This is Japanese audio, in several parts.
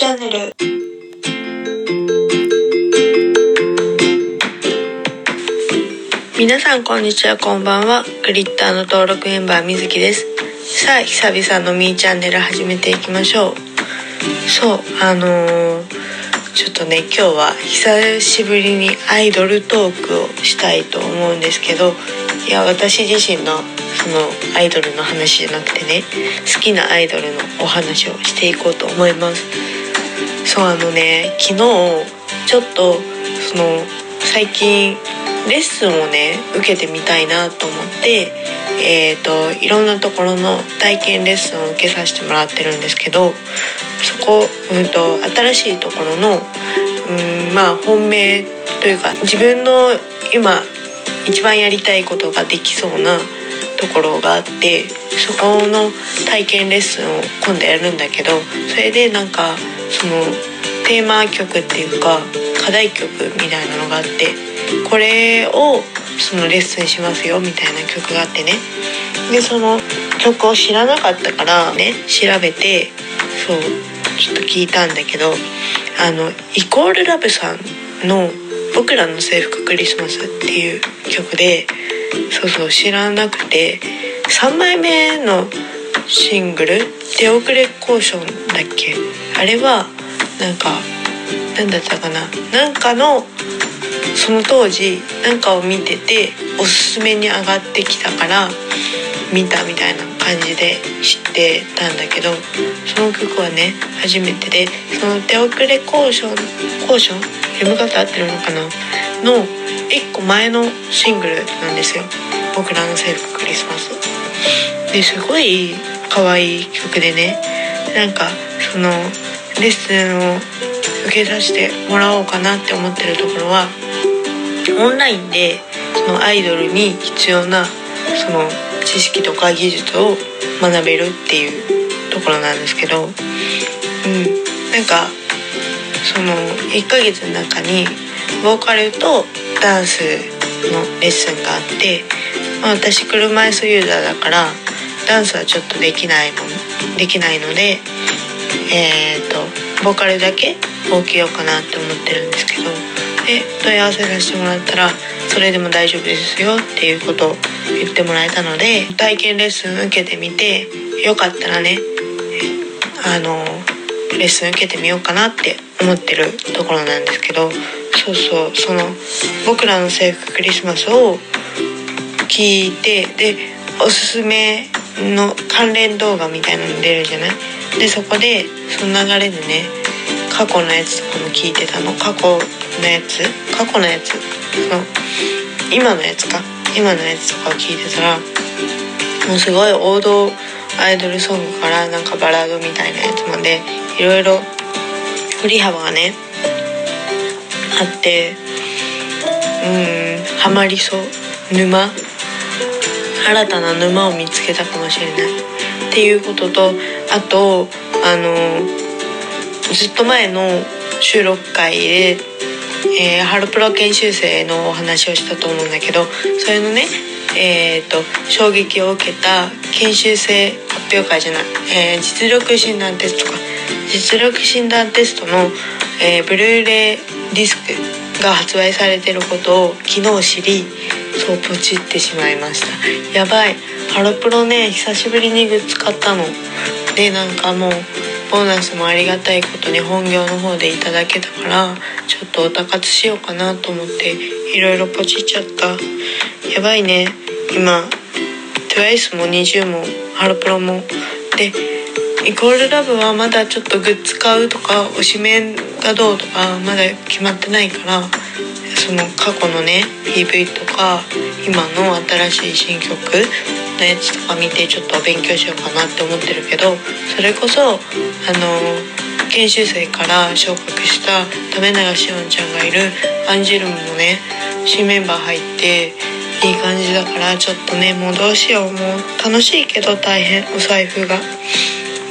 チャンネル。皆さんこんにちはこんばんは。グリッターの登録メンバーみずきです。さあ久々のみーチャンネル始めていきましょう。そうあのー、ちょっとね今日は久しぶりにアイドルトークをしたいと思うんですけどいや私自身のそのアイドルの話じゃなくてね好きなアイドルのお話をしていこうと思います。そうあのね昨日ちょっとその最近レッスンをね受けてみたいなと思ってえーと、いろんなところの体験レッスンを受けさせてもらってるんですけどそこ、うんと、新しいところの、うん、まあ本命というか自分の今一番やりたいことができそうなところがあってそこの体験レッスンを今度やるんだけどそれでなんかそのテーマ曲っていうか課題曲みたいなのがあってこれをそのレッスンしますよみたいな曲があってね。でその曲を知らなかったからね調べてそうちょっと聞いたんだけどあのイコールラブさんの「僕らの制服クリスマス」っていう曲でそうそう知らなくて3枚目のシングル「手遅れコーション」だっけ？あれはなんか何だったかな？なんかのその当時なんかを見てておすすめに上がってきたから見たみたいな感じで知ってたんだけどその曲はね初めてでその「手遅れコーション」コーション読み方合ってるのかな？の1個前のシングルなんですよ「僕らの制服クリスマス」ですごい可愛い曲でね。なんかそのレッスンを受けさせてもらおうかなって思ってるところはオンラインでそのアイドルに必要なその知識とか技術を学べるっていうところなんですけど、うん、なんかその1ヶ月の中にボーカルとダンスのレッスンがあって、まあ、私車椅子ユーザーだからダンスはちょっとできないのできないのでえっ、ー、とボーカルだけ受けようかなって思ってるんですけどで問い合わせさせてもらったらそれでも大丈夫ですよっていうことを言ってもらえたので体験レッスン受けてみてよかったらねあのレッスン受けてみようかなって思ってるところなんですけどそうそうその僕らの制服クリスマスを聞いてでおすすめの関連動画みたいなの出るじゃない？でそこでその流れでね過去のやつとかも聞いてたの？過去のやつ？過去のやつ？その今のやつか。今のやつとかを聞いてたらもうすごい王道アイドルソングからなんかバラードみたいなやつまでいろいろ振り幅がねあってうんハマりそう。沼？新たな沼を見つけたかもしれないっていうこととあとあのずっと前の収録会で、えー、ハロプロ研修生のお話をしたと思うんだけどそれのねえーと、衝撃を受けた研修生発表会じゃない、えー、実力診断テストか。実力診断テストの、えー、ブルーレイディスクが発売されてることを昨日知りそうポチってしまいました。やばい。ハロプロね久しぶりにグッズ買ったの。でなんかもうボーナスもありがたいことに本業の方でいただけたからちょっとおたかつしようかなと思っていろいろポチっちゃった。やばいね。今 TWICE も NiziU もハロプロも。でイコールラブはまだちょっとグッズ買うとか推しメンがどうとかまだ決まってないからその過去のね PV とか今の新しい新曲のやつとか見てちょっと勉強しようかなって思ってるけどそれこそあの研修生から昇格した為永しおんちゃんがいるアンジュルムもね新メンバー入っていい感じだからちょっとねもうどうしよう。もう楽しいけど大変。お財布が。う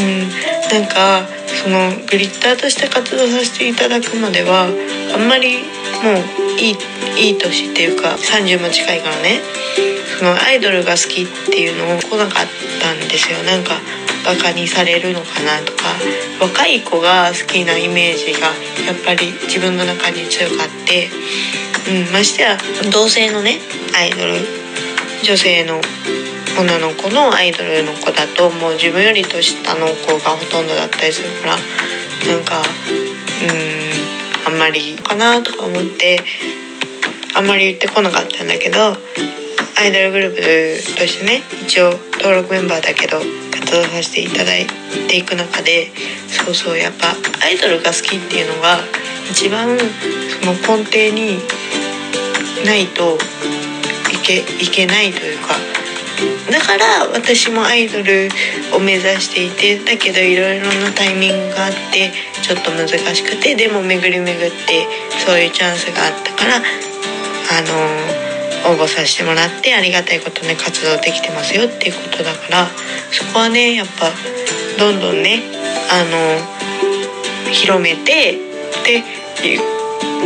ん。なんかそのグリッターとして活動させていただくまではあんまりもういいいい年っていうか30も近いからね。そのアイドルが好きっていうのを来なかったんですよ。なんかバカにされるのかなとか。若い子が好きなイメージがやっぱり自分の中に強かって、うん、ましてや同性のねアイドル女性の女の子のアイドルの子だともう自分より年下の子がほとんどだったりするからなんかうん。あんまりかなとか思ってあんまり言ってこなかったんだけどアイドルグループとしてね。一応登録メンバーだけど活動させていただいていく中でそうそうやっぱアイドルが好きっていうのが一番その根底にないといけいけないというか。だから私もアイドルを目指していてだけどいろいろなタイミングがあってちょっと難しくてでも巡り巡ってそういうチャンスがあったからあの応募させてもらってありがたいことね活動できてますよっていうことだからそこはねやっぱどんどんねあの広めてで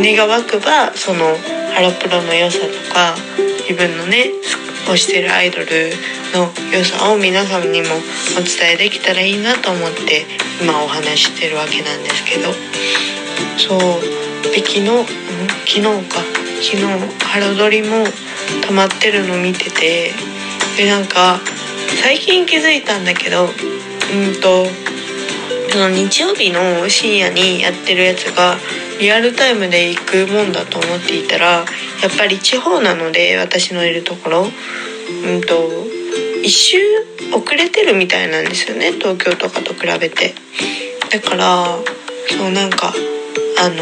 願わくばそのハロプロの良さとか自分のね推してるアイドルの良さを皆さんにもお伝えできたらいいなと思って今お話ししてるわけなんですけど。そうで昨日、昨日か。昨日ハロドリも溜まってるの見てて。でなんか最近気づいたんだけどうんとその日曜日の深夜にやってるやつがリアルタイムで行くもんだと思っていたらやっぱり地方なので私のいるところ。うんと一周遅れてるみたいなんですよね東京とかと比べて。だからそうなんかあの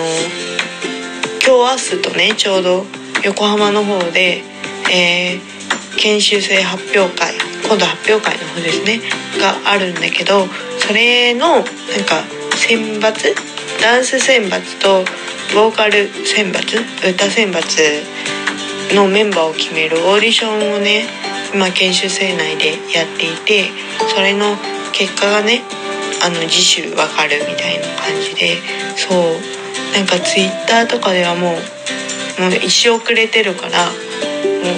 今日明日とねちょうど横浜の方で、えー、研修生発表会今度発表会の方ですねがあるんだけどそれのなんか選抜？ダンス選抜とボーカル選抜？歌選抜のメンバーを決めるオーディションをね今研修生内でやっていてそれの結果がねあの次週わかるみたいな感じでそうなんかツイッターとかではもうもう一生遅れてるからもう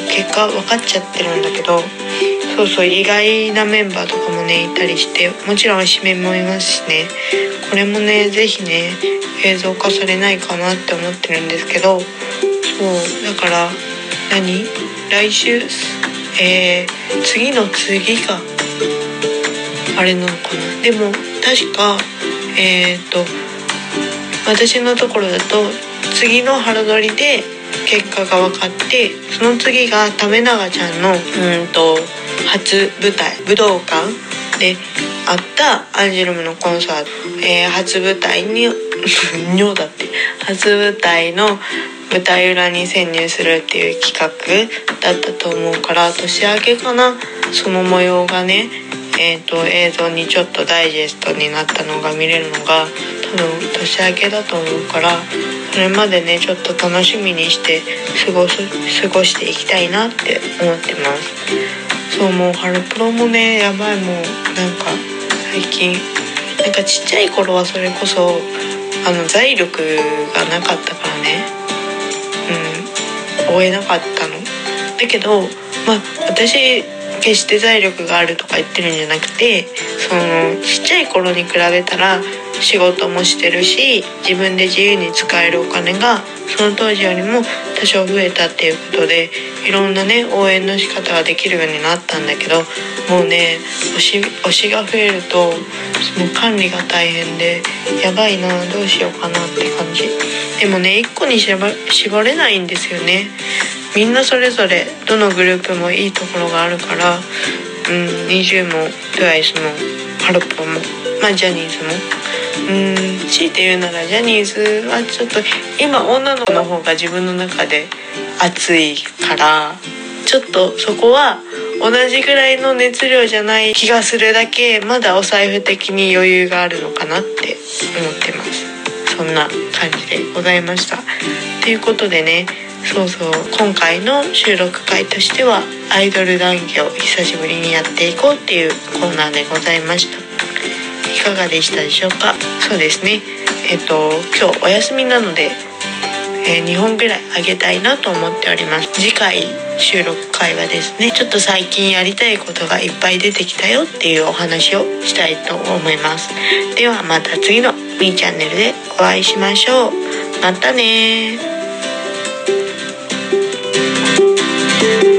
結果分かっちゃってるんだけどそうそう意外なメンバーとかもねいたりしてもちろん指名もいますしね。これもね是非ね映像化されないかなって思ってるんですけどそうだから何？来週？えー、次の次があれなのかな？でも確かえっ、ー、と私のところだと次の春撮りで結果が分かってその次が為永ちゃんのうんと初舞台武道館であったアンジュルムのコンサート、えー、初舞台に 尿だって。初舞台の舞台裏に潜入するっていう企画だったと思うから年明けかな。その模様がねえーと、映像にちょっとダイジェストになったのが見れるのが多分年明けだと思うからそれまでねちょっと楽しみにして過ごす過ごしていきたいなって思ってます。そうもうハロプロもねやばいもうなんか最近。なんかちっちゃい頃はそれこそあの財力がなかったからね。うん。追えなかったの。だけどまあ私決して財力があるとか言ってるんじゃなくてそのちっちゃい頃に比べたら仕事もしてるし自分で自由に使えるお金がその当時よりも多少増えたっていうことでいろんなね応援の仕方ができるようになったんだけどもうね推し推しが増えるとその管理が大変でやばいなどうしようかなって感じ。でもね1個に絞れないんですよね。みんなそれぞれどのグループもいいところがあるからうん20も TWICE もハロプロもまあジャニーズも。うん強いて言うならジャニーズはちょっと今女の子の方が自分の中で熱いからちょっとそこは同じぐらいの熱量じゃない気がするだけまだお財布的に余裕があるのかなって思ってます。そんな感じでございました。ということでねそうそう。今回の収録回としてはアイドル談義を久しぶりにやっていこうっていうコーナーでございました。いかがでしたでしょうか？そうですね。えっ、と今日お休みなのでえー、2本ぐらいあげたいなと思っております。次回収録会はですねちょっと最近やりたいことがいっぱい出てきたよっていうお話をしたいと思います。ではまた次の B チャンネルでお会いしましょう。またね Thank you.